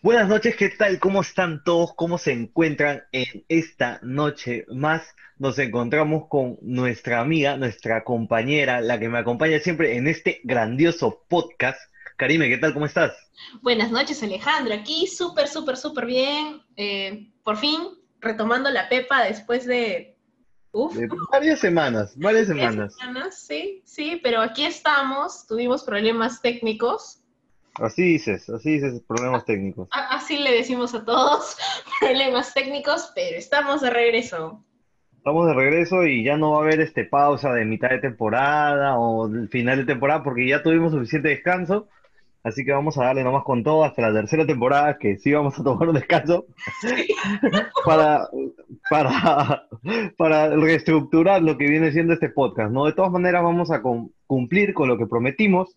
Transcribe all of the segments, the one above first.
Buenas noches, ¿qué tal? ¿Cómo están todos? ¿Cómo se encuentran en esta noche más? Nos encontramos con nuestra amiga, nuestra compañera, la que me acompaña siempre en este grandioso podcast. Karime, ¿qué tal? ¿Cómo estás? Buenas noches, Alejandro. Aquí súper, súper, súper bien. Eh, por fin, retomando la pepa después de... Uf, de varias semanas, varias semanas. semanas. Sí, sí, pero aquí estamos. Tuvimos problemas técnicos Así dices, así dices, problemas técnicos. Así le decimos a todos, problemas técnicos, pero estamos de regreso. Estamos de regreso y ya no va a haber este pausa de mitad de temporada o final de temporada porque ya tuvimos suficiente descanso. Así que vamos a darle nomás con todo hasta la tercera temporada, que sí vamos a tomar un descanso para, para, para reestructurar lo que viene siendo este podcast, ¿no? De todas maneras vamos a cumplir con lo que prometimos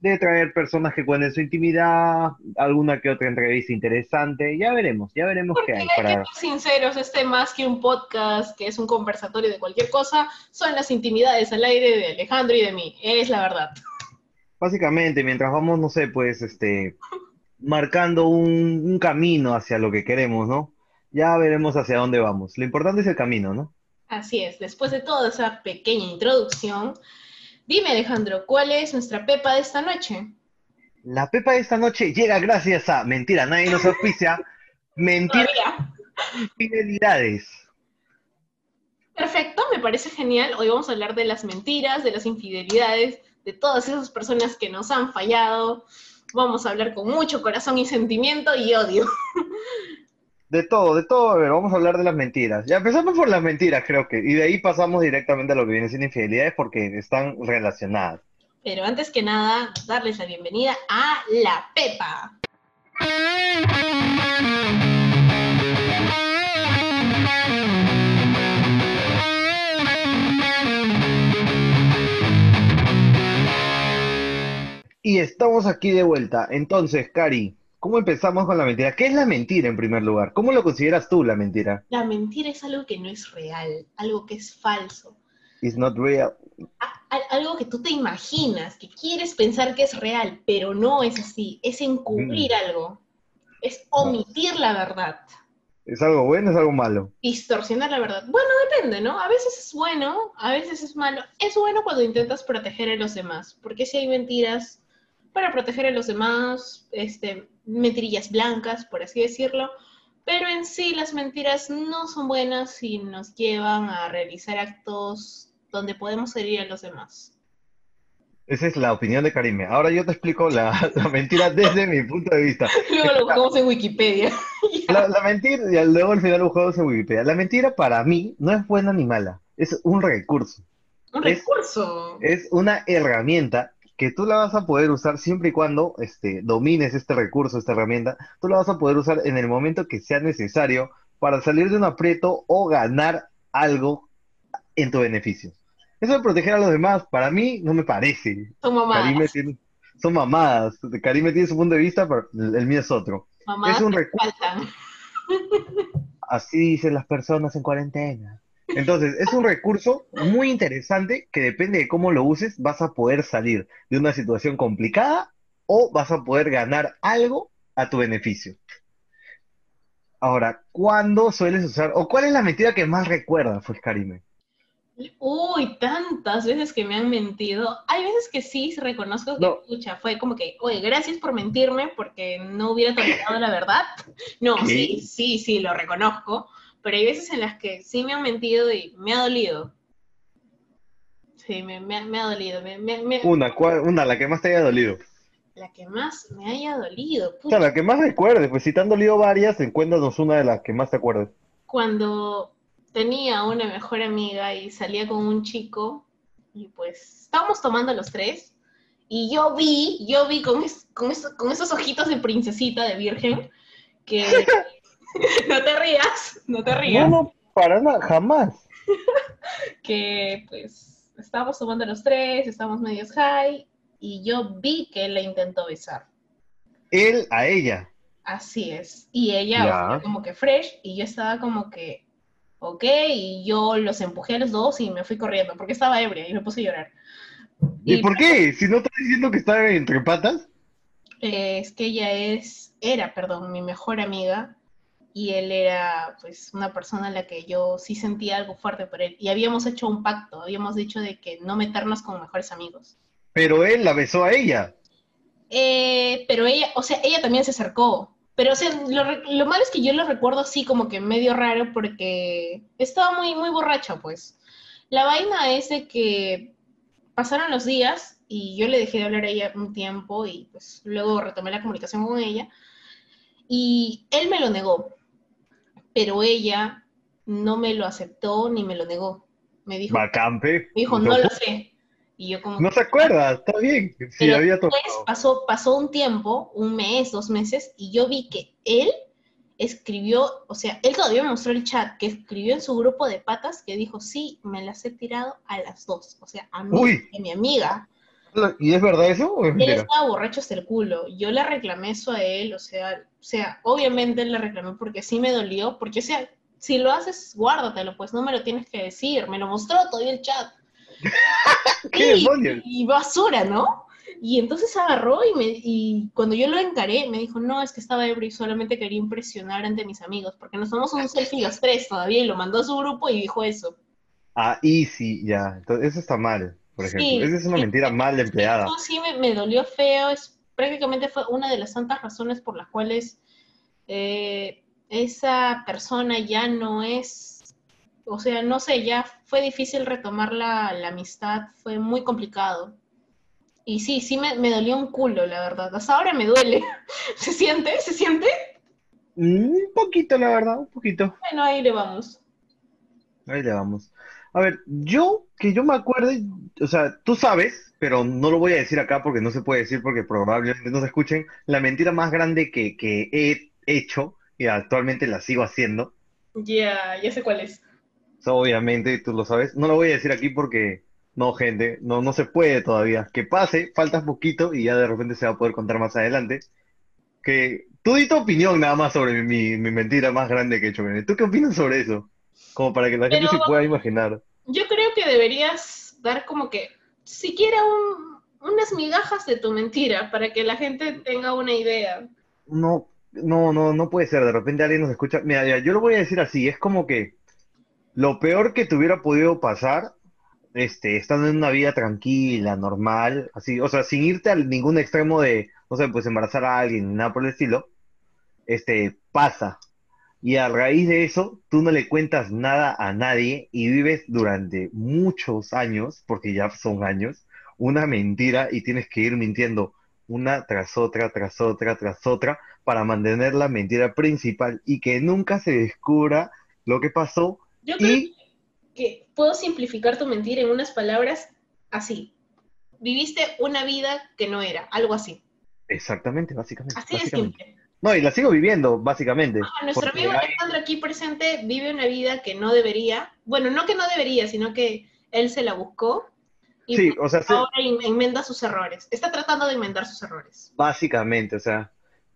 de traer personas que cuenten su intimidad, alguna que otra entrevista interesante, ya veremos, ya veremos qué hay. Para... Que sinceros, este más que un podcast, que es un conversatorio de cualquier cosa, son las intimidades al aire de Alejandro y de mí, es la verdad. Básicamente, mientras vamos, no sé, pues, este, marcando un, un camino hacia lo que queremos, ¿no? Ya veremos hacia dónde vamos. Lo importante es el camino, ¿no? Así es, después de toda esa pequeña introducción, Dime, Alejandro, ¿cuál es nuestra pepa de esta noche? La pepa de esta noche llega gracias a, mentira, nadie nos auspicia, mentira, infidelidades. Perfecto, me parece genial. Hoy vamos a hablar de las mentiras, de las infidelidades, de todas esas personas que nos han fallado. Vamos a hablar con mucho corazón y sentimiento y odio. De todo, de todo. A ver, vamos a hablar de las mentiras. Ya empezamos por las mentiras, creo que. Y de ahí pasamos directamente a lo que viene siendo infidelidades porque están relacionadas. Pero antes que nada, darles la bienvenida a La Pepa. Y estamos aquí de vuelta. Entonces, Cari, ¿Cómo empezamos con la mentira? ¿Qué es la mentira en primer lugar? ¿Cómo lo consideras tú la mentira? La mentira es algo que no es real, algo que es falso. It's not real. algo que tú te imaginas, que quieres pensar que es real, pero no es así. Es encubrir mm. algo. Es omitir la verdad. ¿Es algo bueno o es algo malo? Distorsionar la verdad. Bueno, depende, ¿no? A veces es bueno, a veces es malo. Es bueno cuando intentas proteger a los demás, porque si hay mentiras para proteger a los demás, este, mentirillas blancas, por así decirlo, pero en sí las mentiras no son buenas y nos llevan a realizar actos donde podemos herir a los demás. Esa es la opinión de Karime. Ahora yo te explico la, mentira desde mi punto de vista. Luego lo buscamos en Wikipedia. la, mentira, y luego al final lo buscamos en Wikipedia. La mentira para mí no es buena ni mala, es un recurso. Un recurso. es una herramienta que tú la vas a poder usar siempre y cuando este, domines este recurso, esta herramienta, tú la vas a poder usar en el momento que sea necesario para salir de un aprieto o ganar algo en tu beneficio. Eso de proteger a los demás, para mí no me parece. Son mamadas. son mamadas. Karime tiene su punto de vista, pero el mío es otro. Mamadas es un recurso. Así dicen las personas en cuarentena. Entonces, es un recurso muy interesante que depende de cómo lo uses, vas a poder salir de una situación complicada o vas a poder ganar algo a tu beneficio. Ahora, ¿cuándo sueles usar, o cuál es la mentira que más recuerdas, pues, Karime? Uy, tantas veces que me han mentido. Hay veces que sí reconozco que, escucha, fue como que, oye, gracias por mentirme porque no hubiera tolerado la verdad. No, sí, sí, sí, lo reconozco pero hay veces en las que sí me han mentido y me ha dolido. Sí, me, ha dolido. Una, una, la que más te haya dolido. La que más me haya dolido. O sea, la que más recuerdes, pues si te han dolido varias, encuéntranos una de las que más te acuerdes. Cuando tenía una mejor amiga y salía con un chico, y pues estábamos tomando los tres, y yo vi, yo vi con, con, con esos ojitos de princesita, de virgen, que no te rías, no te rías. No, no, para nada, jamás. que pues estábamos tomando los tres, estábamos medios high, y yo vi que él la intentó besar. Él a ella. Así es. Y ella como que fresh, y yo estaba como que, ok, y yo los empujé a los dos y me fui corriendo, porque estaba ebria y me puse a llorar. ¿Y, por qué? Si no estás diciendo que estaba entre patas. es que ella es era, perdón, mi mejor amiga y él era pues una persona a la que yo sí sentía algo fuerte por él y habíamos hecho un pacto, habíamos dicho de que no meternos con mejores amigos. Pero él la besó a ella. Eh, pero ella, o sea, ella también se acercó. Pero, o sea, lo, lo, malo es que yo lo recuerdo así como que medio raro porque estaba muy, muy borracha, pues. La vaina es de que pasaron los días y yo le dejé de hablar a ella un tiempo y pues luego retomé la comunicación con ella y él me lo negó, pero ella no me lo aceptó ni me lo negó. Me dijo, Bacampe. Me dijo, no lo sé. Y yo como... No se acuerda, está bien. Sí, había después pasó, pasó un tiempo, un mes, dos meses, y yo vi que él escribió, o sea, él todavía me mostró el chat, que escribió en su grupo de patas que dijo, sí, me las he tirado a las dos. O sea, a mí y a mi amiga. ¿Y es verdad eso? O es él estaba borracho hasta el culo. Yo le reclamé eso a él, o sea, o sea, obviamente le reclamé porque sí me dolió, porque, o sea, si lo haces, guárdatelo, pues no me lo tienes que decir. Me lo mostró todavía el chat. ¿Qué y, y basura, ¿no? Y entonces agarró y, me, y cuando yo lo encaré, me dijo, no, es que estaba ebrio y solamente quería impresionar ante mis amigos, porque nos tomamos un selfie los tres todavía y lo mandó a su grupo y dijo eso. Ah, y sí, ya. Entonces, eso está mal, por ejemplo. Esa es una mentira mal empleada. Eso sí me, me, dolió feo. Es, prácticamente fue una de las tantas razones por las cuales eh, esa persona ya no es, o sea, no sé, ya fue difícil retomar la, la amistad, fue muy complicado. Y sí, sí me, me, dolió un culo, la verdad. Hasta ahora me duele. ¿Se siente? ¿Se siente? Un poquito, la verdad, un poquito. Bueno, ahí le vamos. Ahí le vamos. A ver, yo, que yo me acuerde, o sea, tú sabes, pero no lo voy a decir acá porque no se puede decir porque probablemente no se escuchen, la mentira más grande que, que he hecho y actualmente la sigo haciendo. Ya, ya sé cuál es. obviamente, tú lo sabes. No lo voy a decir aquí porque no, gente, no, no se puede todavía. Que pase, falta poquito y ya de repente se va a poder contar más adelante. Que tú di tu opinión nada más sobre mi, mi mentira más grande que he hecho. ¿Tú qué opinas sobre eso? Como para que la gente se pueda imaginar. Yo creo que deberías dar como que siquiera un, unas migajas de tu mentira para que la gente tenga una idea. No, no, no, no puede ser. De repente alguien nos escucha. Mira, yo lo voy a decir así. Es como que lo peor que te hubiera podido pasar este, estando en una vida tranquila, normal, así, o sea, sin irte a ningún extremo de, no sé, pues embarazar a alguien, nada por el estilo, este, pasa. Y a raíz de eso, tú no le cuentas nada a nadie y vives durante muchos años, porque ya son años, una mentira y tienes que ir mintiendo una tras otra, tras otra, tras otra, para mantener la mentira principal y que nunca se descubra lo que pasó. y que puedo simplificar tu mentira en unas palabras así. Viviste una vida que no era, algo así. Exactamente, básicamente. Así de simple. No, y la sigo viviendo, básicamente. Ah, nuestro amigo Alejandro aquí presente vive una vida que no debería. Bueno, no que no debería, sino que él se la buscó. Y sí, o sea, ahora enmenda sus errores. Está tratando de enmendar sus errores. Básicamente, o sea,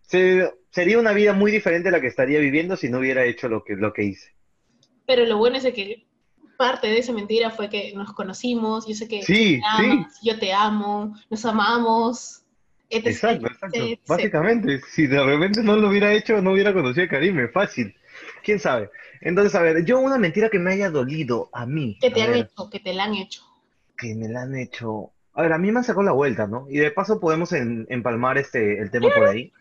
sería una vida muy diferente a la que estaría viviendo si no hubiera hecho lo que, lo que hice. Pero lo bueno es que parte de esa mentira fue que nos conocimos, yo sé que sí, yo te amo, nos amamos. Exacto, exacto. Básicamente, si de repente no lo hubiera hecho, no hubiera conocido a Karime, fácil. ¿Quién sabe? Entonces, a ver, yo una mentira que me haya dolido a mí. Que te han hecho, que te la han hecho. Que me la han hecho. A ver, a mí me han sacado la vuelta, ¿no? Y de paso podemos empalmar este, el tema por ahí.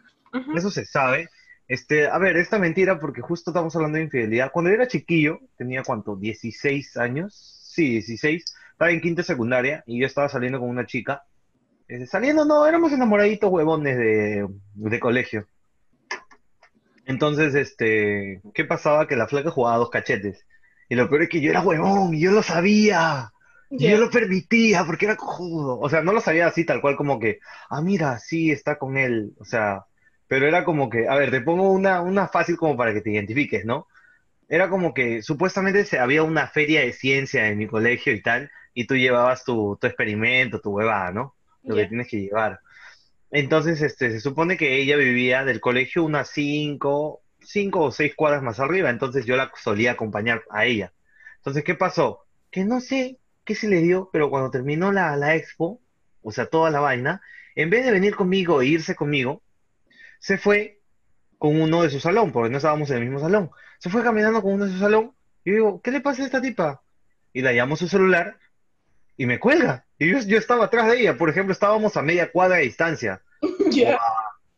Eso se sabe. Este, a ver, esta mentira, porque justo estamos hablando de infidelidad. Cuando yo era chiquillo, tenía cuánto, 16 años, sí, 16, estaba en quinta secundaria y yo estaba saliendo con una chica. Este, saliendo, no, éramos enamoraditos huevones de, de colegio. Entonces, este, ¿qué pasaba? Que la flaca jugaba dos cachetes. Y lo peor es que yo era huevón, y yo lo sabía. Y yo lo permitía porque era cojudo. O sea, no lo sabía así tal cual como que, ah, mira, sí, está con él. O sea, pero era como que, a ver, te pongo una, una fácil como para que te identifiques, ¿no? Era como que supuestamente se, había una feria de ciencia en mi colegio y tal, y tú llevabas tu, tu experimento, tu huevada, ¿no? Lo que tienes que llevar. Entonces, este, se supone que ella vivía del colegio unas cinco, cinco o seis cuadras más arriba, entonces yo la solía acompañar a ella. Entonces, ¿qué pasó? Que no sé qué se le dio, pero cuando terminó la, la expo, o sea, toda la vaina, en vez de venir conmigo e irse conmigo, se fue con uno de su salón, porque no estábamos en el mismo salón. Se fue caminando con uno de su salón y yo digo, ¿qué le pasa a esta tipa? Y la llamo a su celular y me cuelga. Y yo, yo estaba atrás de ella, por ejemplo, estábamos a media cuadra de distancia, Ya.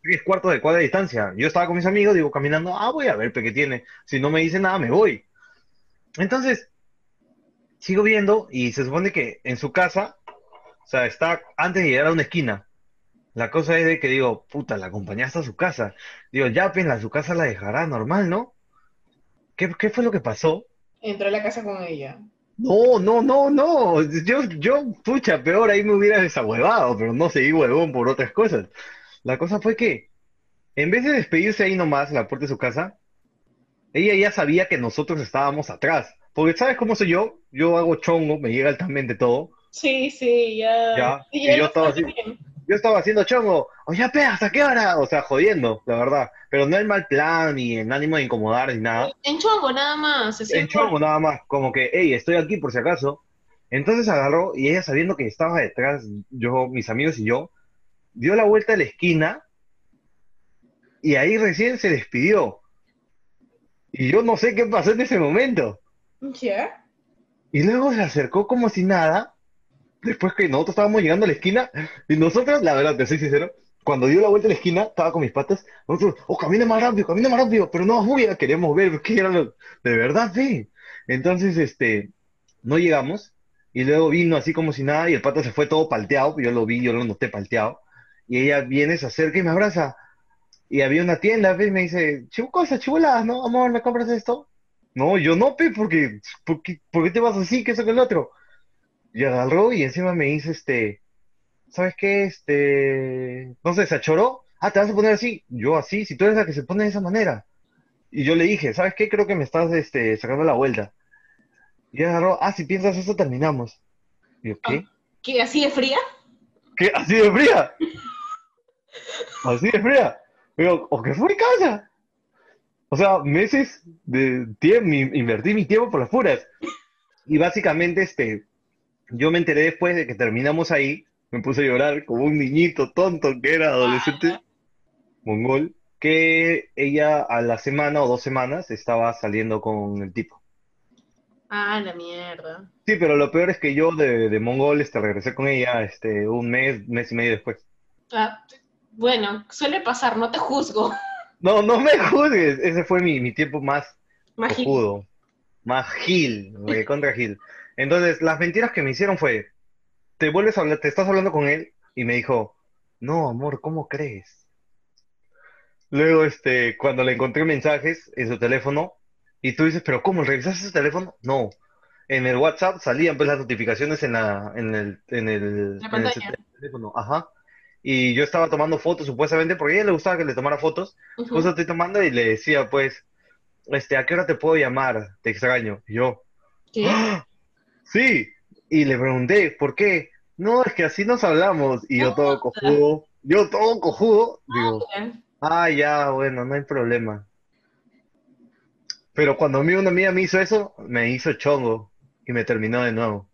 tres cuartos de cuadra de distancia. Yo estaba con mis amigos, digo, caminando, ah, voy a ver qué tiene. Si no me dice nada, me voy. Entonces, sigo viendo y se supone que en su casa, o sea, está antes de llegar a una esquina. La cosa es de que digo, puta, la acompañaste a su casa. Digo, ya, pues, a su casa la dejará normal, ¿no? ¿Qué, qué fue lo que pasó? Entró a la casa con ella. No, no, no, no. Yo, yo, pucha, peor ahí me hubiera desahuevado, pero no seguí huevón por otras cosas. La cosa fue que, en vez de despedirse ahí nomás, en la puerta de su casa, ella ya sabía que nosotros estábamos atrás. Porque, ¿sabes cómo soy yo? Yo hago chongo, me llega altamente todo. Sí, sí, ya. Ya, Y yo estaba así. bien. Yo estaba haciendo chongo. Oye, pe, ¿hasta qué hora? O sea, jodiendo, la verdad. Pero no en mal plan, ni en ánimo de incomodar, ni nada. En chongo, nada más. En chongo nada más, como que, hey, estoy aquí por si acaso. Entonces agarró y ella sabiendo que estaba detrás, yo, mis amigos y yo, dio la vuelta a la esquina y ahí recién se despidió. Y yo no sé qué pasó en ese momento. Ya. Y luego se acercó como si nada, después que nosotros estábamos llegando a la esquina, y nosotros, la verdad, te soy sincero, cuando dio la vuelta a la esquina, estaba con mis patas, nosotros, oh, camina más rápido, camina más rápido, pero no, muy queremos ver qué era lo, de verdad, ve. Entonces, este, no llegamos, y luego vino así como si nada, y el pata se fue todo palteado, yo lo vi, yo lo noté palteado, y ella viene, se acerca y me abraza, y había una tienda, ve, y me dice, cosas, chivoladas, ¿no? Amor, ¿me compras esto? No, yo no, pe, porque, ¿por qué, por qué te vas así? ¿Qué eso que el otro? Y agarró y encima me dice, este, ¿sabes qué? Este, no sé, se achoró. Ah, ¿te vas a poner así? Yo así, si tú eres la que se pone de esa manera. Y yo le dije, ¿sabes qué? Creo que me estás, este, sacando la vuelta. Y agarró, ah, si piensas eso, terminamos. Y yo, ¿qué? ¿Qué? ¿Así de fría? ¿Qué? ¿Así de fría? ¿Así de fría? Digo, ¿o qué fue casa? O sea, meses de tiempo, invertí mi tiempo por las puras. Y básicamente, este, yo me enteré después de que terminamos ahí, me puse a llorar como un niñito tonto que era adolescente, mongol, que ella a la semana o dos semanas estaba saliendo con el tipo. Ah, la mierda. Sí, pero lo peor es que yo de, de mongol este, regresé con ella este, un mes, mes y medio después. Ah, bueno, suele pasar, no te juzgo. No, no me juzgues, ese fue mi, mi tiempo más cojudo, más gil, contra gil. Entonces, las mentiras que me hicieron fue, te vuelves a hablar, te estás hablando con él, y me dijo, no, amor, ¿cómo crees? Luego, este, cuando le encontré mensajes en su teléfono, y tú dices, pero ¿cómo? ¿Revisaste su teléfono? No. En el WhatsApp salían pues las notificaciones en la, en el, en el, La en el teléfono, ajá. Y yo estaba tomando fotos supuestamente porque a ella le gustaba que le tomara fotos. Justo estoy tomando y le decía, pues, este, ¿a qué hora te puedo llamar? Te extraño. Y yo, ¿Qué? ¡Ah! Sí. Y le pregunté, ¿por qué? No, es que así nos hablamos. Y yo todo cojudo, yo todo cojudo, digo, ah, ya, bueno, no hay problema. Pero cuando a mí una amiga me hizo eso, me hizo chongo y me terminó de nuevo.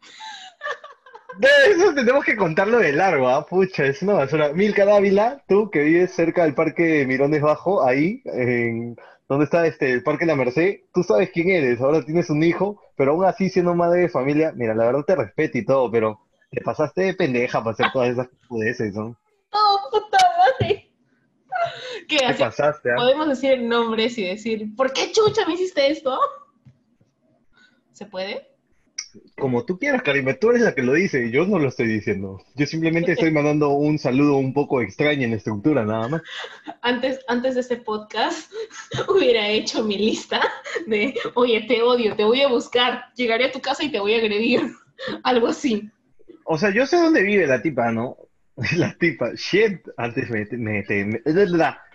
De eso tenemos que contarlo de largo, ¿ah? Pucha, es una basura. Milka Dávila, tú que vives cerca del Parque Mirones Bajo, ahí, en donde está este, el Parque La Merced, tú sabes quién eres, ahora tienes un hijo, pero aún así siendo madre de familia, mira, la verdad te respeto y todo, pero te pasaste de pendeja para hacer todas esas pudeces, ¿no? Oh, puta madre. ¿Qué? Te pasaste, ¿ah? podemos decir nombres y decir, ¿por qué chucha me hiciste esto? ¿Se puede? Como tú quieras, Karime, tú eres la que lo dice, yo no lo estoy diciendo. Yo simplemente estoy mandando un saludo un poco extraño en estructura, nada más. Antes, antes de este podcast hubiera hecho mi lista de, oye, te odio, te voy a buscar, llegaré a tu casa y te voy a agredir. Algo así. O sea, yo sé dónde vive la tipa, ¿no? La tipa, shit, antes me, me, me-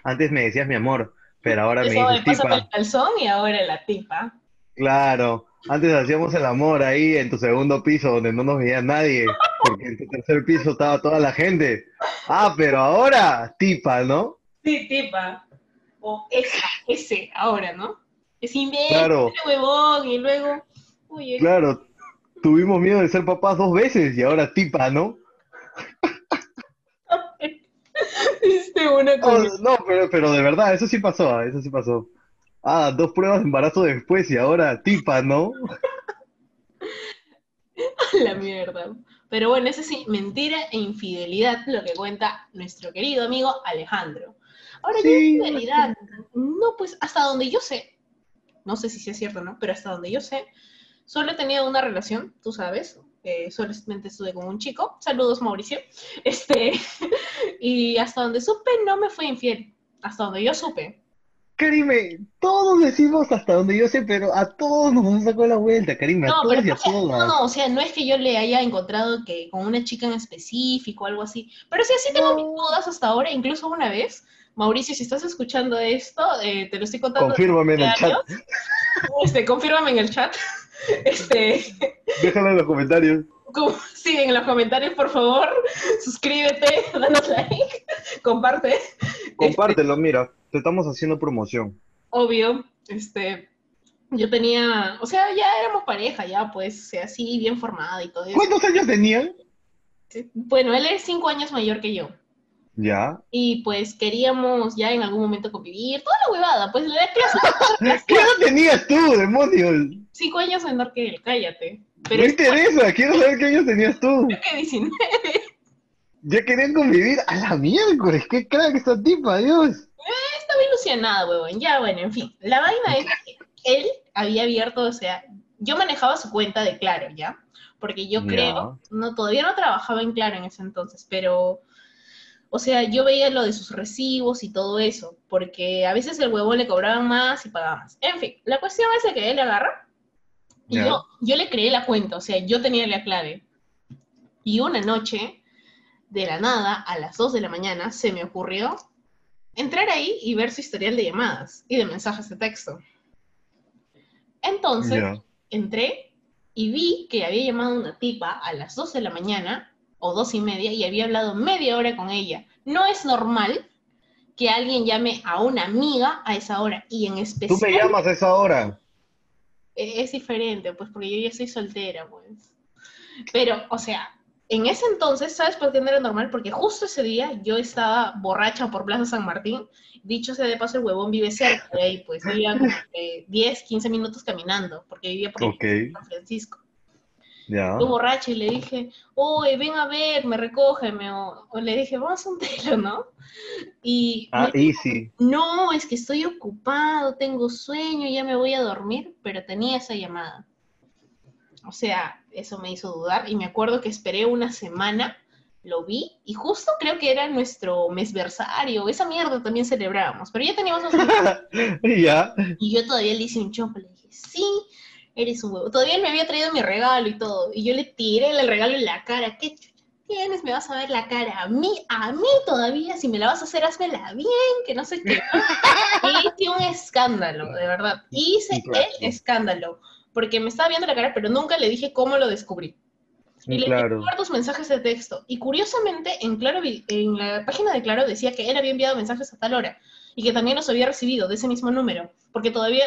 antes me decías mi amor, pero ahora me Eso de dices pásame el tipa. calzón y ahora la tipa. Claro, antes hacíamos el amor ahí en tu segundo piso donde no nos veía nadie, porque en tu tercer piso estaba toda la gente. Ah, pero ahora, tipa, ¿no? Sí, tipa. O esa, ese, ahora, ¿no? Es imbécil, Claro. huevón, y luego, oye, Claro, tuvimos miedo de ser papás dos veces y ahora tipa, ¿no? De una No, con... no, pero, pero de verdad, eso sí pasó, eso sí pasó. Ah, dos pruebas de embarazo después y ahora tipa, ¿no? la mierda. Pero bueno, ese sí, mentira e infidelidad, lo que cuenta nuestro querido amigo Alejandro. Ahora, Sí, infidelidad, no, pues hasta donde yo sé, no sé si sea cierto o no, pero hasta donde yo sé, solo he tenido una relación, tú sabes, eh, solamente estuve con un chico, saludos Mauricio, este, y hasta donde supe no me fue infiel, hasta donde yo supe. Karime, todos decimos hasta donde yo sé, pero a todos nos sacó la vuelta, Karime, a No, todos y a sea, no, todas. no, o sea, no es que yo le haya encontrado que con una chica en específico o algo así, pero sí, sí tengo mis dudas hasta ahora, incluso una vez, Mauricio, si estás escuchando esto, eh, te lo estoy contando. Confírmame en el chat. Este, confírmame en el chat. Este, déjalo en los comentarios. sí, en los comentarios, por favor, suscríbete, danos like, comparte, Compártelo, mira, te estamos haciendo promoción. obvio, este, yo tenía, o sea, ya éramos pareja, ya, pues, o sea, así, bien formada y todo eso. ¿Cuántos años tenían? Bueno, él es cinco años mayor que yo. Ya. Y pues queríamos ya en algún momento convivir, toda la huevada, pues le da clase. ¿Qué edad tenías tú, demonios? Cinco años menor que él, cállate. Pero es interesa, quiero saber qué años tenías tú. que 19. Ya querían convivir a la miércoles, qué crack esta tipa, Dios. Estaba ilusionada, huevón. Ya, bueno, en fin. La vaina es que él había abierto, o sea, yo manejaba su cuenta de Claro, ¿ya? Porque yo creo, no, todavía no trabajaba en Claro en ese entonces, pero, o sea, yo veía lo de sus recibos y todo eso, porque a veces el huevón le cobraban más y pagaba más. En fin, la cuestión es que él agarra y Ya. yo, yo le creé la cuenta, o sea, yo tenía la clave. Y una noche, de la nada, a las 2 de la mañana, se me ocurrió entrar ahí y ver su historial de llamadas y de mensajes de texto. Entonces, entré y vi que había llamado a una tipa a las 2 de la mañana o dos y media y había hablado media hora con ella. No es normal que alguien llame a una amiga a esa hora y en Tú especial me llamas a esa hora. eh, es diferente, pues porque yo ya soy soltera, pues. Pero, o sea, en ese entonces, ¿sabes por qué no era normal? Porque justo ese día yo estaba borracha por Plaza San Martín. Dicho sea de paso, el huevón vive cerca de ahí, pues vivía como que 10, 15 minutos caminando, porque vivía por San Francisco. ya. Yo borracha y le dije, oye, ven a verme, recógeme. O, o le dije, vamos a un telo, ¿no? Y Ah, me easy. no, es que estoy ocupado, tengo sueño, ya me voy a dormir, pero tenía esa llamada. O sea, eso me hizo dudar y me acuerdo que esperé una semana, lo vi y justo creo que era nuestro mesversario, esa mierda también celebrábamos, pero ya teníamos Ya. y yo todavía le hice un chompo, le dije, sí, eres un huevo. Todavía me había traído mi regalo y todo, y yo le tiré el regalo en la cara, ¿qué chucha tienes? Me vas a ver la cara a mí, a mí todavía, si me la vas a hacer, házmela bien, que no sé qué. Y hice un escándalo, de verdad. Hice el escándalo, porque me estaba viendo la cara, pero nunca le dije cómo lo descubrí. Y le Claro. envié tus mensajes de texto. Y curiosamente, en, Claro, en la página de Claro decía que él había enviado mensajes a tal hora y que también los había recibido de ese mismo número. Porque todavía,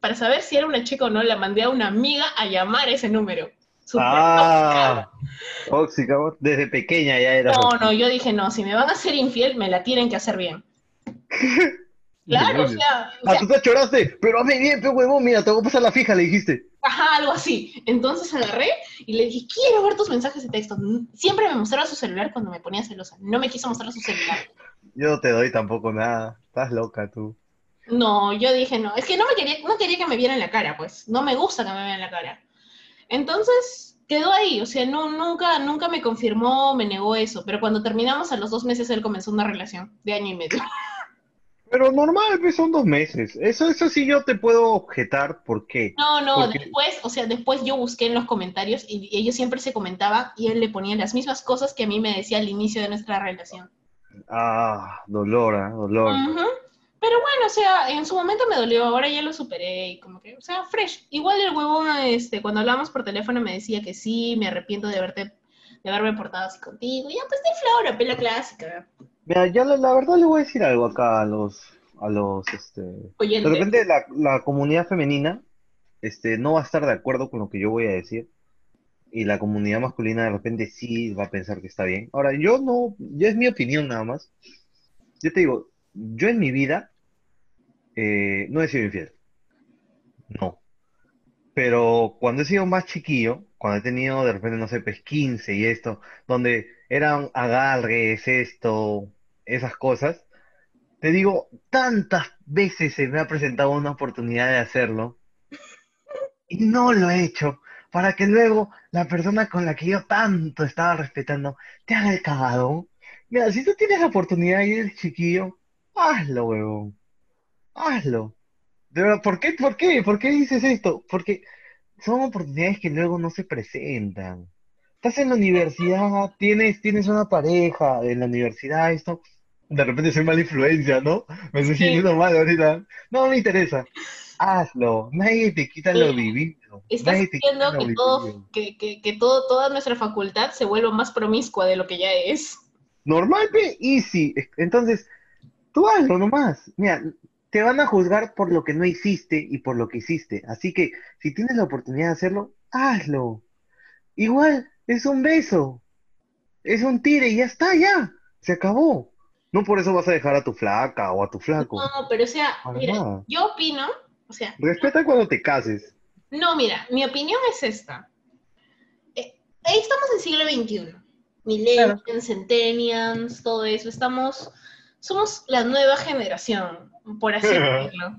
para saber si era una chica o no, la mandé a una amiga a llamar ese número. Súper Ah, tóxica. vos. Desde pequeña ya era. No, no, yo dije, no, si me van a hacer infiel, me la tienen que hacer bien. Claro, o sea, o Ah, sea, tú te choraste, pero hazme bien, pe huevón, mira, te voy a pasar la fija, le dijiste. ajá, algo así. Entonces agarré y le dije, quiero ver tus mensajes de texto. Siempre me mostraba su celular cuando me ponía celosa. No me quiso mostrar su celular. Yo no te doy tampoco nada. Estás loca tú. No, yo dije no. Es que no me quería, no quería que me vieran la cara, pues. No me gusta que me vean la cara. Entonces quedó ahí, o sea, no, nunca, nunca me confirmó, me negó eso. Pero cuando terminamos a los dos meses él comenzó una relación de año y medio. Pero normal, pues son dos meses. Eso, eso sí yo te puedo objetar, ¿por qué? No, no, Porque- después, o sea, después yo busqué en los comentarios y, y ellos siempre se comentaban y él le ponía las mismas cosas que a mí me decía al inicio de nuestra relación. Ah, dolor, ah, dolor. Pero bueno, o sea, en su momento me dolió, ahora ya lo superé y como que, o sea, fresh. Igual el huevón, este, cuando hablamos por teléfono me decía que sí, me arrepiento de haberte, de haberme portado así contigo. Ya, pues de flora, pela clásica. Mira, ya la, la verdad le voy a decir algo acá a los, a los, este, de repente la, la comunidad femenina, este, no va a estar de acuerdo con lo que yo voy a decir. Y la comunidad masculina de repente sí va a pensar que está bien. Ahora, yo no, ya es mi opinión nada más. yo te digo, yo en mi vida eh, no he sido infiel. No. Pero cuando he sido más chiquillo, cuando he tenido de repente, no sé, pues 15 y esto, donde eran agarres, esto, esas cosas, te digo, tantas veces se me ha presentado una oportunidad de hacerlo y no lo he hecho para que luego la persona con la que yo tanto estaba respetando te haga el cagado. Mira, si tú tienes la oportunidad y eres chiquillo, hazlo, huevón. Hazlo. De verdad, ¿por qué, por qué, por qué dices esto? Porque son oportunidades que luego no se presentan. Estás en la universidad, tienes, tienes una pareja en la universidad, esto, de repente soy mala influencia, ¿no? Me estoy Sí. sintiendo mal ahorita. No me interesa. Hazlo. Nadie te quita lo Sí. vivido. Estás Nadie te quita haciendo lo que todo, que, que, que todo, toda nuestra facultad se vuelva más promiscua de lo que ya es. Normal, pe, easy. Entonces, tú hazlo nomás. Mira, te van a juzgar por lo que no hiciste y por lo que hiciste. Así que, si tienes la oportunidad de hacerlo, hazlo. Igual, es un beso. Es un tire y ya está, ya. Se acabó. No por eso vas a dejar a tu flaca o a tu flaco. No, pero o sea, Para mira, nada. yo opino, o sea, Respeta cuando te cases. no, mira, mi opinión es esta. Eh, estamos en siglo XXI. Millennials, centennials, todo eso. Estamos, somos la nueva generación, por así decirlo.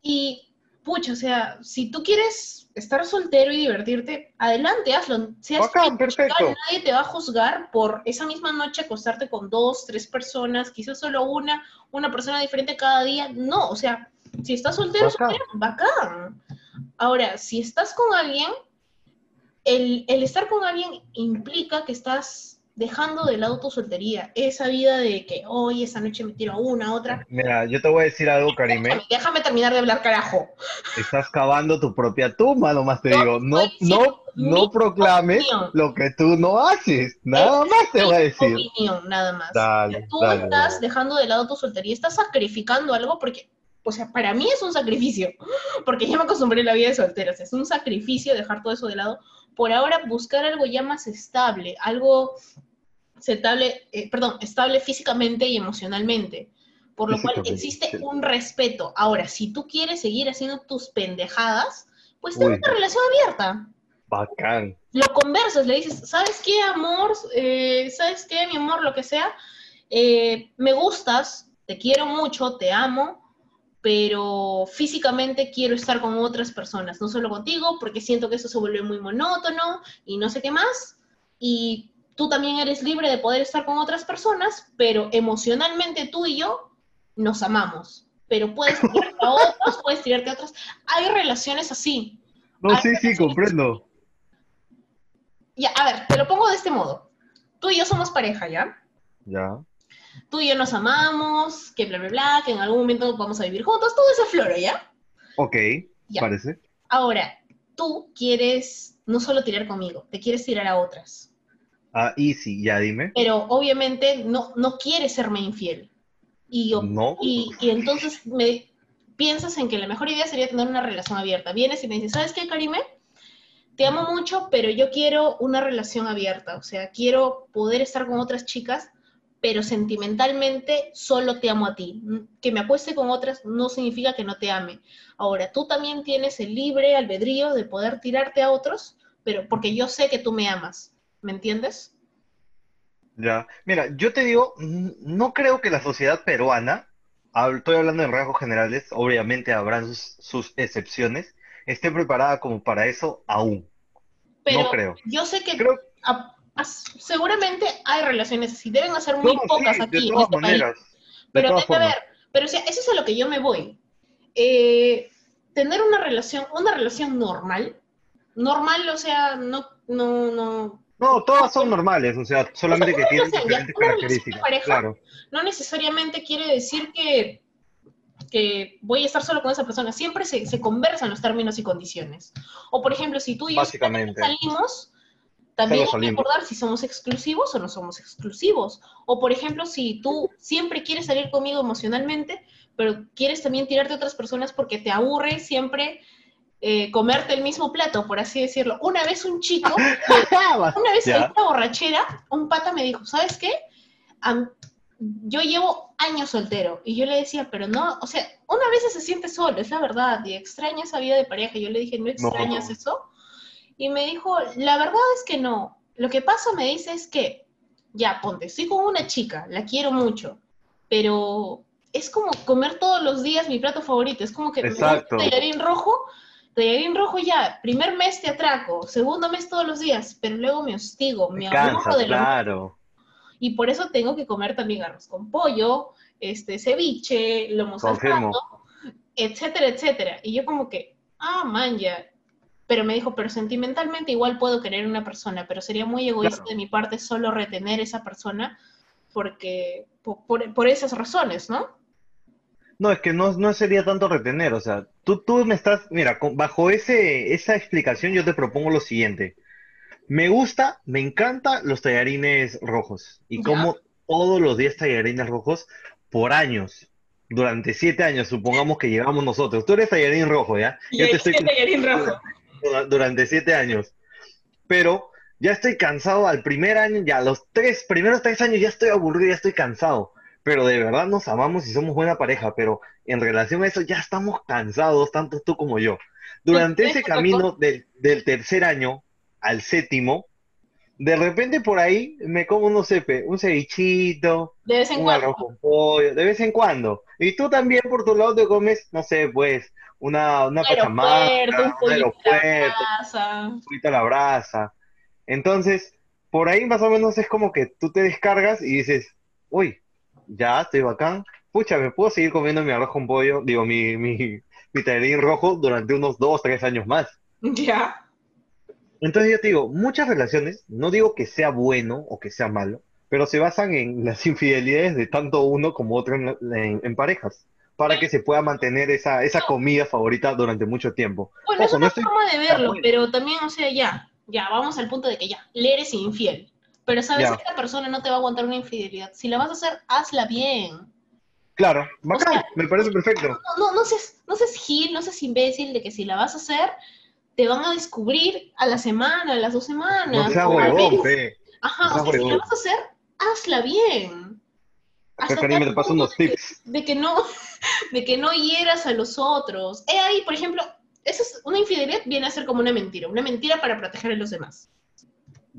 Y, pucha, o sea, si tú quieres estar soltero y divertirte, adelante, hazlo. Seas chica, perfecto. nadie te va a juzgar por esa misma noche acostarte con dos, tres personas, quizás solo una, una persona diferente cada día. No, o sea, si estás soltero, Bacán. soltero, bacán. Ahora, si estás con alguien, el, el estar con alguien implica que estás dejando de lado tu soltería. Esa vida de que, hoy esa noche me tiro a una, a otra. Mira, yo te voy a decir algo, Karime. Déjame terminar de hablar, carajo. Estás cavando tu propia tumba, nomás te digo. No, no, no proclames opinión. lo que tú no haces. Nada más te voy a decir. opinión, nada más. Dale, Tú dale, estás dale. dejando de lado tu soltería, estás sacrificando algo porque, o sea, para mí es un sacrificio, porque ya me acostumbré a la vida de solteros, es un sacrificio dejar todo eso de lado. Por ahora, buscar algo ya más estable, algo estable, eh, perdón, estable físicamente y emocionalmente. Por lo cual existe sí. un respeto. Ahora, si tú quieres seguir haciendo tus pendejadas, pues ten una relación abierta Bacán. lo conversas, le dices, ¿sabes qué, amor? Eh, ¿Sabes qué, mi amor? Lo que sea. Eh, me gustas, te quiero mucho, te amo, pero físicamente quiero estar con otras personas, no solo contigo, porque siento que eso se vuelve muy monótono y no sé qué más. Y tú también eres libre de poder estar con otras personas, pero emocionalmente tú y yo nos amamos. Pero puedes tirarte a otros, puedes tirarte a otras. Hay relaciones así. No, Hay sí, sí, comprendo. Ya, a ver, te lo pongo de este modo. Tú y yo somos pareja, ¿ya? Ya. Tú y yo nos amamos, que bla, bla, bla, que en algún momento vamos a vivir juntos, todo ese floro, ¿ya? Ok, Ya. parece. Ahora, tú quieres no solo tirar conmigo, te quieres tirar a otras. Ah, easy, ya dime. Pero obviamente no, no quieres serme infiel. Y, yo- No. y, y entonces me piensas en que la mejor idea sería tener una relación abierta. Vienes y me dices, ¿sabes qué, Karime? Te amo mucho, pero yo quiero una relación abierta. O sea, quiero poder estar con otras chicas, pero sentimentalmente solo te amo a ti. Que me acueste con otras no significa que no te ame. Ahora, tú también tienes el libre albedrío de poder tirarte a otros, pero porque yo sé que tú me amas. ¿Me entiendes? Ya. Mira, yo te digo, no creo que la sociedad peruana, estoy hablando en rasgos generales, obviamente habrán sus, sus excepciones, esté preparada como para eso aún. Pero No creo. yo sé que Creo a- a- seguramente hay relaciones así, deben ser muy no, pocas sí, aquí de en todas este país. maneras. Pero debe haber. Pero o sea, eso es a lo que yo me voy. Eh, tener una relación, una relación normal, normal, o sea, no, no, no, No, todas son normales, o sea, solamente que tienen relación, ya, diferentes características. pareja. Claro. no necesariamente quiere decir que, que voy a estar solo con esa persona. Siempre se, se conversan los términos y condiciones. O por ejemplo, si tú y yo salimos, también hay que acordar si somos exclusivos o no somos exclusivos. O por ejemplo, si tú siempre quieres salir conmigo emocionalmente, pero quieres también tirarte a otras personas porque te aburre siempre eh, comerte el mismo plato, por así decirlo. Una vez un chico, una vez en una borrachera, un pata me dijo, ¿sabes qué? Am- yo llevo años soltero y yo le decía, pero no, o sea, una vez se siente solo, es la verdad, y extraña esa vida de pareja. Yo le dije, ¿no extrañas eso? Y me dijo, la verdad es que no. Lo que pasa, me dice, es que, ya, ponte, estoy con una chica, la quiero mucho, pero es como comer todos los días mi plato favorito. Es como que Exacto. tallarín rojo, tallarín rojo ya, primer mes te atraco, segundo mes todos los días, pero luego me hostigo, me Cansa, de lo claro. y por eso tengo que comer también arroz con pollo, este ceviche, lomo saltado, etcétera, etcétera. Y yo como que, ah, man, ya. Pero me dijo, pero sentimentalmente igual puedo querer una persona, pero sería muy egoísta Claro. de mi parte solo retener esa persona porque, por, por- por esas razones, ¿no? No, es que no, no sería tanto retener, o sea, tú, tú me estás, mira, con- bajo ese, esa explicación yo te propongo lo siguiente. Me gusta, me encanta los tallarines rojos y como todos los días tallarines rojos por años, durante siete años, supongamos que llevamos nosotros. Tú eres tallarín rojo, ¿ya? Yo te estoy tallarín rojo. dura- durante siete años. Pero ya estoy cansado al primer año, ya los tres, primeros tres años ya estoy aburrido, ya estoy cansado. Pero de verdad nos amamos y somos buena pareja, pero en relación a eso ya estamos cansados, tanto tú como yo. Durante ese camino del, del tercer año al séptimo, de repente por ahí me como, no sé, un cevichito, De vez en un cuando. arroz con pollo, de vez en cuando. Y tú también por tu lado te comes, no sé, pues, una, una Un pachamama, un aeropuerto, un poquito a la brasa. Entonces, por ahí más o menos es como que tú te descargas y dices, uy, ya estoy bacán. Pucha, me puedo seguir comiendo mi arroz con pollo, digo, mi, mi, mi tallarín rojo durante unos dos, tres años más. Ya. Entonces yo te digo, muchas relaciones, no digo que sea bueno o que sea malo, pero se basan en las infidelidades de tanto uno como otro en, en- en parejas, para que se pueda mantener esa, esa comida favorita durante mucho tiempo. Bueno, es Ojo, una no estoy- forma de verlo, bueno. pero también, o sea, ya, ya, vamos al punto de que ya, le eres infiel. Pero sabes que esta persona no te va a aguantar una infidelidad. Si la vas a hacer, hazla bien. Claro, bacán, sea, me parece perfecto. No, no, no seas, no seas gil, no seas imbécil de que si la vas a hacer, te van a descubrir a la semana, a las dos semanas. No seas o huevón, fe. Ajá, no o sea, si la vas a hacer, hazla bien. Hasta Karime tal te paso unos de que- tips. de que no, de que no hieras a los otros. He ahí, por ejemplo, eso es una infidelidad viene a ser como una mentira, una mentira para proteger a los demás.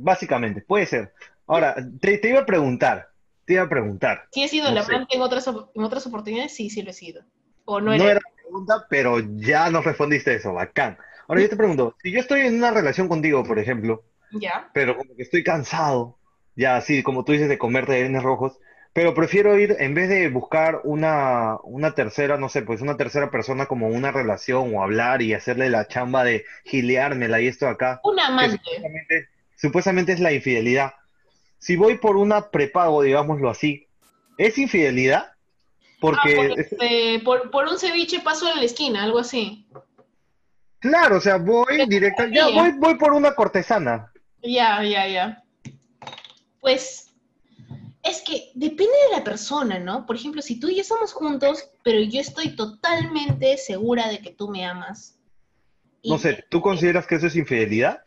Básicamente, puede ser. Ahora, te, te iba a preguntar, te iba a preguntar. Si he sido No la amante en otras, en otras oportunidades, sí, sí lo he sido. O no No era. era la pregunta, pero ya nos respondiste eso, bacán. Ahora yo te pregunto, si yo estoy en una relación contigo, por ejemplo, Ya. pero como que estoy cansado, ya así como tú dices, de comer tallarines rojos, pero prefiero ir, en vez de buscar una, una tercera, no sé, pues una tercera persona como una relación o hablar y hacerle la chamba de gileármela y esto acá, Un que amante. supuestamente, supuestamente es la infidelidad. Si voy por una prepago, digámoslo así, ¿es infidelidad? Porque, Ah, por, este, por, por un ceviche paso en la esquina, algo así. claro, o sea, voy directa, ya voy, voy por una cortesana. Ya, ya, ya. Pues es que depende de la persona, ¿no? Por ejemplo, si tú y yo estamos juntos, pero yo estoy totalmente segura de que tú me amas. No sé, ¿tú consideras que eso es infidelidad?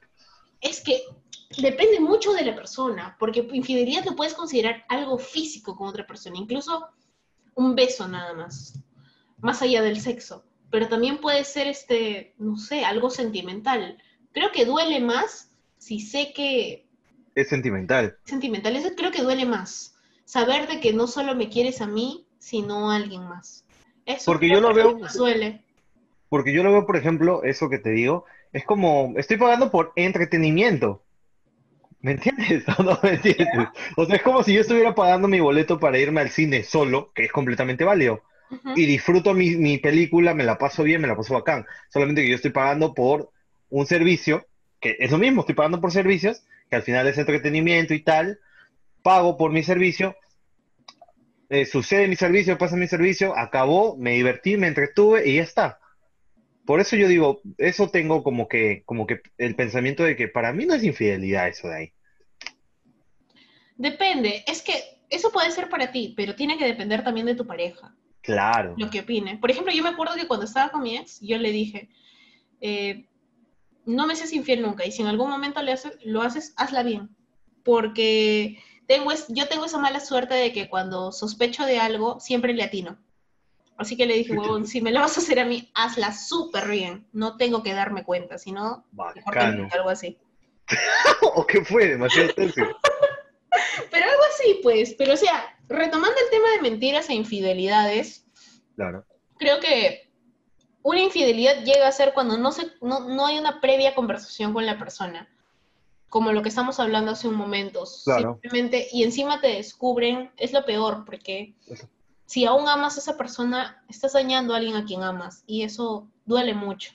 Es que depende mucho de la persona, porque infidelidad lo puedes considerar algo físico con otra persona, incluso un beso nada más, más allá del sexo. Pero también puede ser, este, no sé, algo sentimental. Creo que duele más si sé que Es sentimental. sentimental, eso creo que duele más. Saber de que no solo me quieres a mí, sino a alguien más. Eso Porque yo lo veo- duele. Porque yo lo veo, por ejemplo, eso que te digo, es como, estoy pagando por entretenimiento. ¿Me entiendes o no me entiendes? O sea, es como si yo estuviera pagando mi boleto para irme al cine solo, que es completamente válido. Y disfruto mi, mi película, me la paso bien, me la paso bacán. Solamente que yo estoy pagando por un servicio, que es lo mismo, estoy pagando por servicios, que al final es entretenimiento y tal. Pago por mi servicio, eh, sucede mi servicio, pasa mi servicio, acabó, me divertí, me entretuve y ya está. Por eso yo digo, eso tengo como que, como que el pensamiento de que para mí no es infidelidad eso de ahí. Depende, es que eso puede ser para ti, pero tiene que depender también de tu pareja, Claro. lo que opine. Por ejemplo, yo me acuerdo que cuando estaba con mi ex, yo le dije, eh, no me seas infiel nunca, y si en algún momento le haces, lo haces, hazla bien. Porque tengo es, yo tengo esa mala suerte de que cuando sospecho de algo, siempre le atino. Así que le dije, huevón, si me lo vas a hacer a mí, hazla súper bien. No tengo que darme cuenta, sino algo así. ¿O qué fue? Demasiado tercio. Pero algo así, pues. Pero o sea, retomando el tema de mentiras e infidelidades, Claro. creo que una infidelidad llega a ser cuando no, se, no, no hay una previa conversación con la persona, como lo que estamos hablando hace un momento. Claro. Simplemente, y encima te descubren, es lo peor, porque Eso. Si aún amas a esa persona, estás dañando a alguien a quien amas, y eso duele mucho.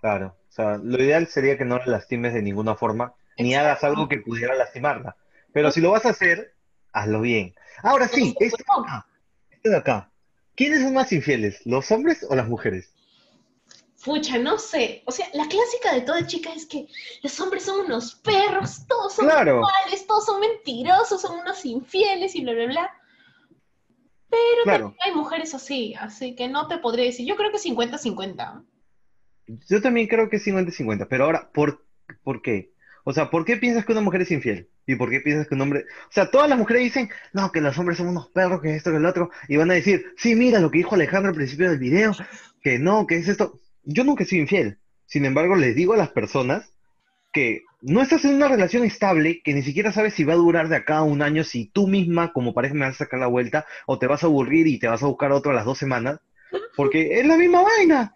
Claro. O sea, lo ideal sería que no la lastimes de ninguna forma, ni hagas algo que pudiera lastimarla. Pero si lo vas a hacer, hazlo bien. Ahora sí, esto de acá. Esto de acá. ¿Quiénes son más infieles, los hombres o las mujeres? Pucha, no sé. O sea, la clásica de toda chica es que los hombres son unos perros, todos son Claro. iguales, todos son mentirosos, son unos infieles y bla, bla, bla. Pero Claro. también hay mujeres así, así que no te podría decir. Yo creo que 50-50. Yo también creo que es 50-50, pero ahora, ¿por, ¿por qué? O sea, ¿por qué piensas que una mujer es infiel? ¿Y por qué piensas que un hombre... O sea, todas las mujeres dicen, no, que los hombres son unos perros, que esto, que el otro, y van a decir, sí, mira lo que dijo Alejandro al principio del video, que no, que es esto. Yo nunca he sido infiel. Sin embargo, les digo a las personas que no estás en una relación estable, que ni siquiera sabes si va a durar de acá a un año, si tú misma como pareja me vas a sacar la vuelta, o te vas a aburrir y te vas a buscar otro a las dos semanas, porque es la misma vaina.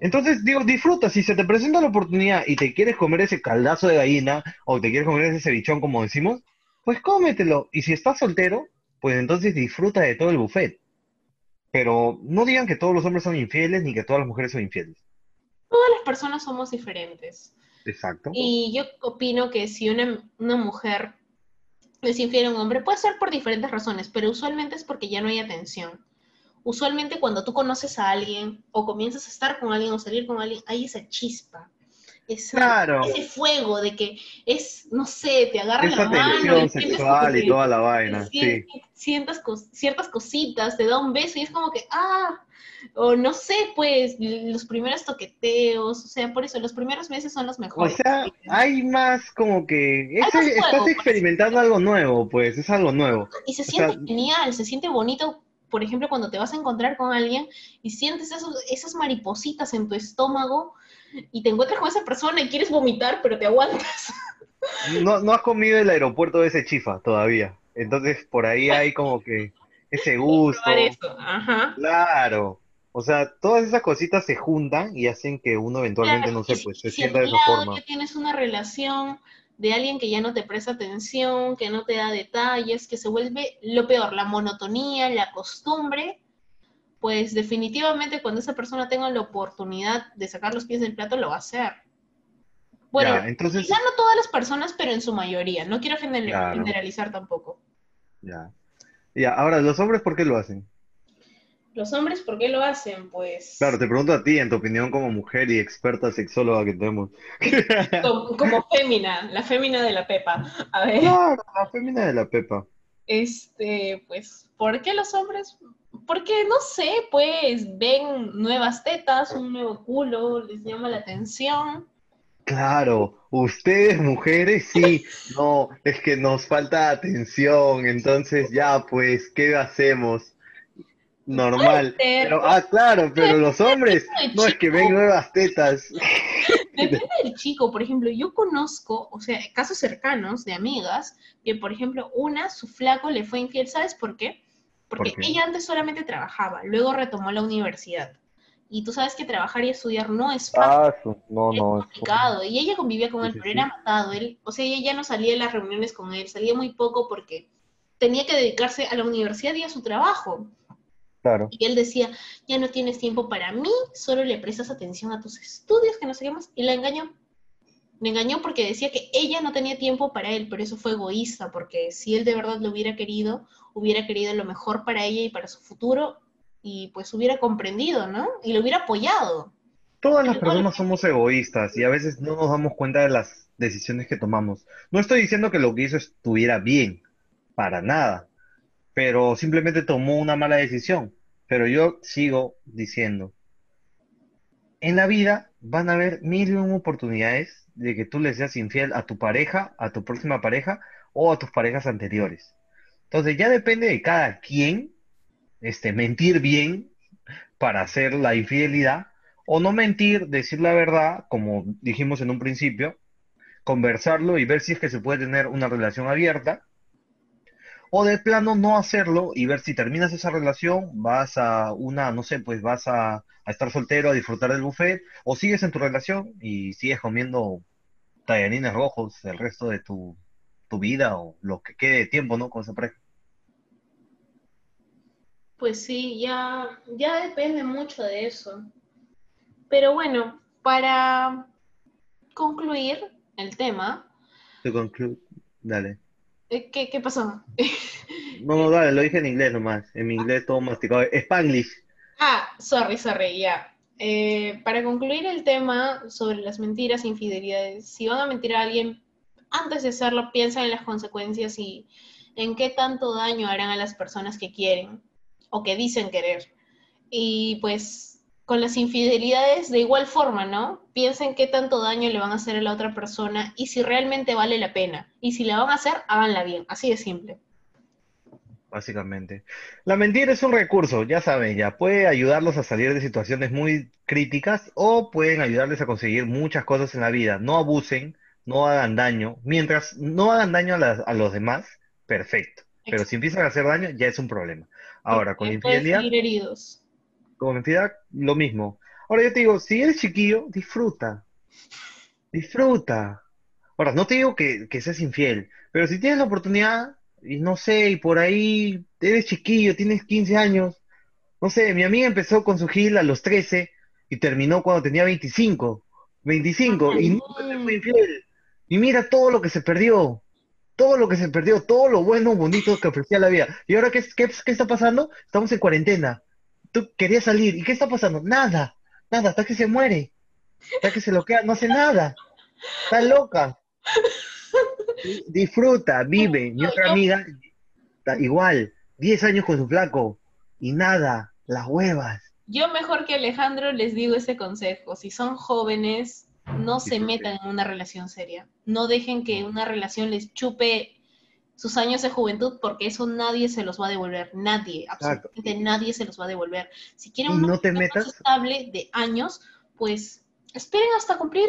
Entonces, digo, disfruta, si se te presenta la oportunidad y te quieres comer ese caldazo de gallina o te quieres comer ese cevichón, como decimos, pues cómetelo. Y si estás soltero, pues entonces disfruta de todo el buffet. Pero no digan que todos los hombres son infieles ni que todas las mujeres son infieles. Todas las personas somos diferentes. Exacto. Y yo opino que si una, una mujer es infiel a un hombre, puede ser por diferentes razones, pero usualmente es porque ya no hay atención. Usualmente cuando tú conoces a alguien o comienzas a estar con alguien o salir con alguien, hay esa chispa, esa- Claro. ese fuego de que es, no sé, te agarra Esa la mano y sexual y toda la vaina, sí. sien- sientas cos- ciertas cositas, te da un beso y es como que, ah, o no sé, pues, los primeros toqueteos, o sea, por eso los primeros meses son los O mejores. sea, hay más como que más juego, estás experimentando algo nuevo, pues, es algo nuevo. Y se o siente sea- genial, se siente bonito, por ejemplo, cuando te vas a encontrar con alguien y sientes esos, esas maripositas en tu estómago y te encuentras con esa persona y quieres vomitar, pero te aguantas. No, no has comido el aeropuerto de ese chifa todavía. Entonces, por ahí hay como que ese gusto. Eso, ajá. Claro. O sea, todas esas cositas se juntan y hacen que uno eventualmente, Claro, no sé, pues se si sienta de esa forma. ya tienes una relación de alguien que ya no te presta atención, que no te da detalles, que se vuelve lo peor, la monotonía, la costumbre, pues definitivamente cuando esa persona tenga la oportunidad de sacar los pies del plato, lo va a hacer. Bueno, Ya, entonces, quizá no todas las personas, pero en su mayoría. No quiero Claro. generalizar tampoco. ya. Ya, ahora, ¿los hombres por qué lo hacen? Los hombres, ¿por qué lo hacen? Pues Claro, te pregunto a ti, en tu opinión como mujer y experta sexóloga que tenemos. como, como fémina, la fémina de la Pepa. A ver. Claro, la fémina de la Pepa. Este, pues, ¿por qué los hombres? Porque, no sé, pues, ven nuevas tetas, un nuevo culo, les llama la atención. Claro, ustedes mujeres sí, no, es que nos falta atención, entonces ya pues, ¿qué hacemos? Normal. Pero, ah, claro, pero los hombres, no es que ven nuevas tetas. Depende del chico, por ejemplo, yo conozco, o sea, casos cercanos de amigas, que, por ejemplo, una, su flaco le fue infiel, ¿sabes por qué? Porque ¿Por qué? ella antes solamente trabajaba, luego retomó la universidad. Y tú sabes que trabajar y estudiar no es fácil. Ah, no, es no, es complicado. Y ella convivía con él, sí, pero sí. era matado. Él, o sea, ella ya no salía de las reuniones con él, salía muy poco porque tenía que dedicarse a la universidad y a su trabajo. claro. Y él decía, ya no tienes tiempo para mí, solo le prestas atención a tus estudios, que no sé qué más. Y la engañó. Le engañó porque decía que ella no tenía tiempo para él, pero eso fue egoísta, porque si él de verdad lo hubiera querido, hubiera querido lo mejor para ella y para su futuro, y pues hubiera comprendido, ¿no? Y lo hubiera apoyado. Todas las personas somos egoístas y a veces no nos damos cuenta de las decisiones que tomamos. No estoy diciendo que lo que hizo estuviera bien, para nada, pero simplemente tomó una mala decisión. Pero yo sigo diciendo, en la vida van a haber mil y un oportunidades de que tú le seas infiel a tu pareja, a tu próxima pareja o a tus parejas anteriores. Entonces ya depende de cada quien este, mentir bien para hacer la infidelidad o no mentir, decir la verdad, como dijimos en un principio, conversarlo y ver si es que se puede tener una relación abierta o de plano no hacerlo y ver si terminas esa relación, vas a una, no sé, pues vas a, estar soltero, a disfrutar del buffet, o sigues en tu relación y sigues comiendo tallarines rojos el resto de tu, tu vida o lo que quede de tiempo, ¿no? Con esa pareja. Pues sí, ya, ya depende mucho de eso. Pero bueno, para concluir el tema. Te concluyo, dale. Eh, ¿Qué, ¿Qué, pasó? No, no, dale, lo dije en inglés nomás. En mi inglés todo masticado. Spanglish. Ah, sorry, sorry, ya. Eh, para concluir el tema sobre las mentiras e infidelidades, si van a mentir a alguien, antes de hacerlo, piensa en las consecuencias y en qué tanto daño harán a las personas que quieren o que dicen querer. Y pues con las infidelidades de igual forma, ¿no? Piensen qué tanto daño le van a hacer a la otra persona y si realmente vale la pena. Y si la van a hacer, háganla bien, así de simple. Básicamente. La mentira es un recurso, ya saben, ya puede ayudarlos a salir de situaciones muy críticas o pueden ayudarles a conseguir muchas cosas en la vida. No abusen, no hagan daño. Mientras no hagan daño a, a los demás, perfecto. Pero si empiezan a hacer daño, ya es un problema. Ahora, con infidelidad... heridos como mentira, lo mismo. Ahora yo te digo, si eres chiquillo, disfruta. Disfruta. Ahora, no te digo que, seas infiel, pero si tienes la oportunidad, y no sé, y por ahí eres chiquillo, tienes 15 años, no sé, mi amiga empezó con su gil a los 13 y terminó cuando tenía 25, 25, y nunca se fue infiel. Y mira todo lo que se perdió, todo lo que se perdió, todo lo bueno, bonito que ofrecía la vida. ¿Y ahora qué, qué, qué está pasando? Estamos en cuarentena tú querías salir. ¿Y qué está pasando? Nada, nada, hasta que se muere. Hasta que se lo queda, no hace nada. Está loca. Disfruta, vive. Mi otra amiga, está igual, 10 años con su flaco. Y nada, las huevas. Yo mejor que Alejandro les digo ese consejo. Si son jóvenes, no se metan en una relación seria. No dejen que una relación les chupe sus años de juventud, porque eso nadie se los va a devolver, nadie, absolutamente nadie se los va a devolver. Si quieren un no estable de años, pues esperen hasta cumplir,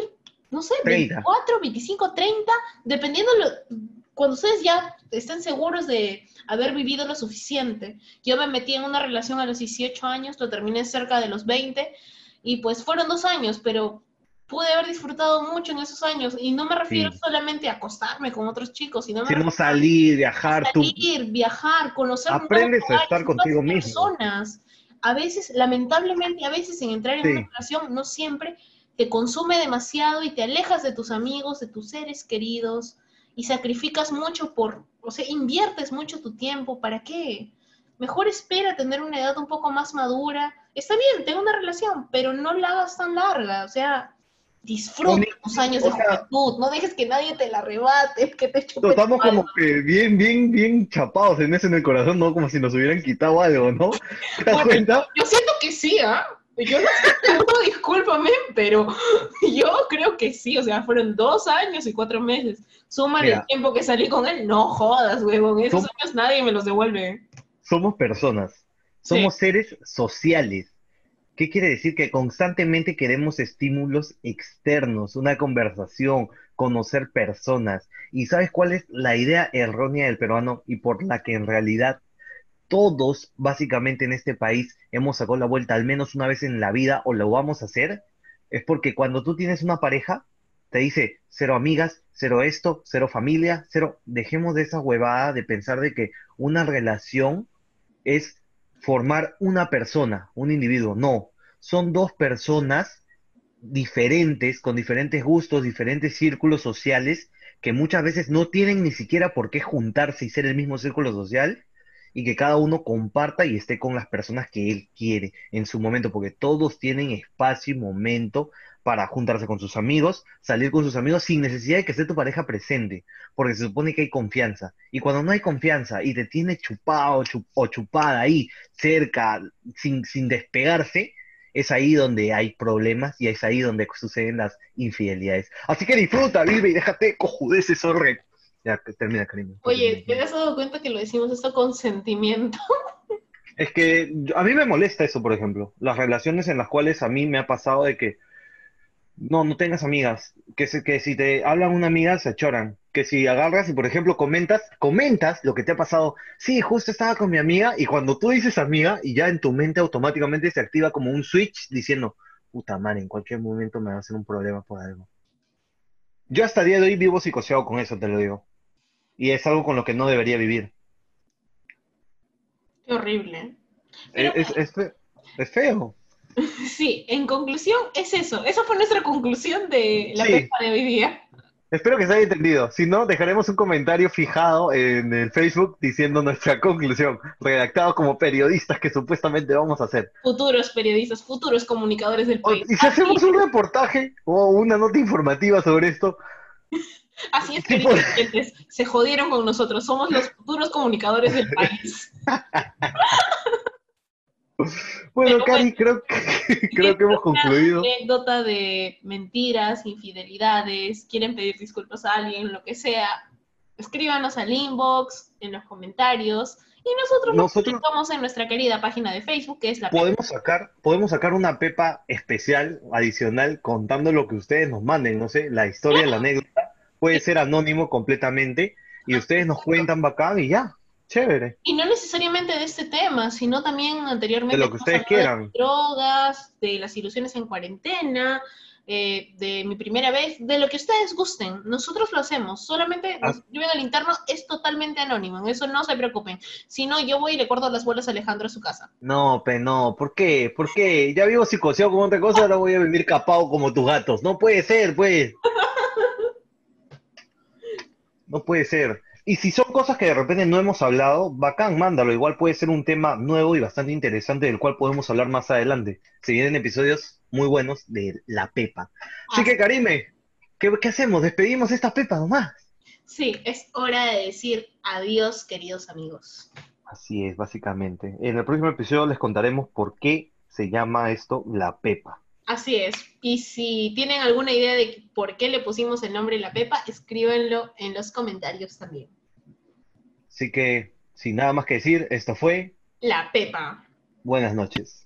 no sé, 24, 25, 30, dependiendo lo, cuando ustedes ya estén seguros de haber vivido lo suficiente. Yo me metí en una relación a los 18 años, lo terminé cerca de los 20, y pues fueron dos años, pero pude haber disfrutado mucho en esos años. Y no me refiero solamente a acostarme con otros chicos, sino a salir, viajar. Salir, viajar, conocer Aprendes a estar contigo mismo. Personas. A veces, lamentablemente, a veces en entrar en una relación, no siempre te consume demasiado y te alejas de tus amigos, de tus seres queridos y sacrificas mucho por, o sea, inviertes mucho tu tiempo. ¿Para qué? Mejor espera tener una edad un poco más madura. Está bien, tengo una relación, pero no la hagas tan larga. O sea, Disfruta tus años de juventud, no dejes que nadie te la arrebate, que te chupe Estamos como que bien, bien, bien chapados en eso en el corazón, ¿no? Como si nos hubieran quitado algo, ¿no? ¿Te das cuenta? Yo siento que sí, ¿ah? Yo no sé, discúlpame, pero yo creo que sí, o sea, fueron dos años y cuatro meses. Suma el tiempo que salí con él, no jodas, huevón, esos años nadie me los devuelve. Somos personas, somos seres sociales ¿Qué quiere decir? Que constantemente queremos estímulos externos, una conversación, conocer personas. ¿Y sabes cuál es la idea errónea del peruano y por la que en realidad todos, básicamente en este país, hemos sacado la vuelta al menos una vez en la vida o lo vamos a hacer? Es porque cuando tú tienes una pareja, te dice cero amigas, cero esto, cero familia, cero. Dejemos de esa huevada de pensar de que una relación es formar una persona, un individuo. No, son dos personas diferentes, con diferentes gustos, diferentes círculos sociales, que muchas veces no tienen ni siquiera por qué juntarse y ser el mismo círculo social, y que cada uno comparta y esté con las personas que él quiere en su momento, porque todos tienen espacio y momento para juntarse con sus amigos, salir con sus amigos sin necesidad de que esté tu pareja presente, porque se supone que hay confianza. Y cuando no hay confianza y te tiene chupado o chupada ahí, cerca, sin, sin despegarse, es ahí donde hay problemas y es ahí donde suceden las infidelidades. Así que disfruta, vive y déjate cojudeces, horre. Ya, termina, cariño. Oye, ¿te has dado cuenta que lo decimos esto con sentimiento? Es que a mí me molesta eso, por ejemplo. Las relaciones en las cuales a mí me ha pasado de que no, no tengas amigas. Que, se- que si te hablan una amiga se choran. Que si agarras y, por ejemplo, comentas, comentas lo que te ha pasado. Sí, justo estaba con mi amiga y cuando tú dices amiga y ya en tu mente automáticamente se activa como un switch diciendo, puta madre, en cualquier momento me va a hacer un problema por algo. Yo hasta el día de hoy vivo psicoseado con eso, te lo digo. Y es algo con lo que no debería vivir. Qué horrible. Pero Es, es, es fe- es feo. sí, en conclusión, es eso. Esa fue nuestra conclusión de la Sí. pepa de hoy día. Espero que se haya entendido. Si no, dejaremos un comentario fijado en el Facebook diciendo nuestra conclusión, redactado como periodistas que supuestamente vamos a hacer. Futuros periodistas, futuros comunicadores del O- país. y si hacemos un reportaje o una nota informativa sobre esto, Así es, Sí, queridos pues. se jodieron con nosotros. Somos los futuros comunicadores del país. bueno, Cari, creo que, creo que hemos concluido. anécdota de mentiras, infidelidades, quieren pedir disculpas a alguien, lo que sea, escríbanos al inbox, en los comentarios, y nosotros Nosotros- publicamos en nuestra querida página de Facebook, que es la Podemos sacar, podemos sacar una pepa especial, adicional, contando lo que ustedes nos manden, no sé, la historia, la anécdota. Puede ser anónimo completamente y ustedes nos cuentan bacán y ya, chévere. Y no necesariamente de este tema, sino también anteriormente De lo que ustedes quieran. de drogas, de las ilusiones en cuarentena, eh, de mi primera vez, de lo que ustedes gusten. Nosotros lo hacemos, solamente nos Ah. escriben al interno, es totalmente anónimo, en eso no se preocupen. Si no, yo voy y le corto las bolas a Alejandro a su casa. No, pe, no, ¿por qué? ¿Por qué? Ya vivo psicoseado con otra cosa, ahora voy a vivir capado como tus gatos. No puede ser, pues. No puede ser. Y si son cosas que de repente no hemos hablado, bacán, mándalo. Igual puede ser un tema nuevo y bastante interesante del cual podemos hablar más adelante. Se vienen episodios muy buenos de La Pepa. Así que, Karime, ¿qué, qué hacemos? ¿Despedimos esta Pepa nomás? Sí, es hora de decir adiós, queridos amigos. Así es, básicamente. En el próximo episodio les contaremos por qué se llama esto La Pepa. Así es. Y si tienen alguna idea de por qué le pusimos el nombre La Pepa, escríbenlo en los comentarios también. Así que, sin nada más que decir, esto fue La Pepa. Buenas noches.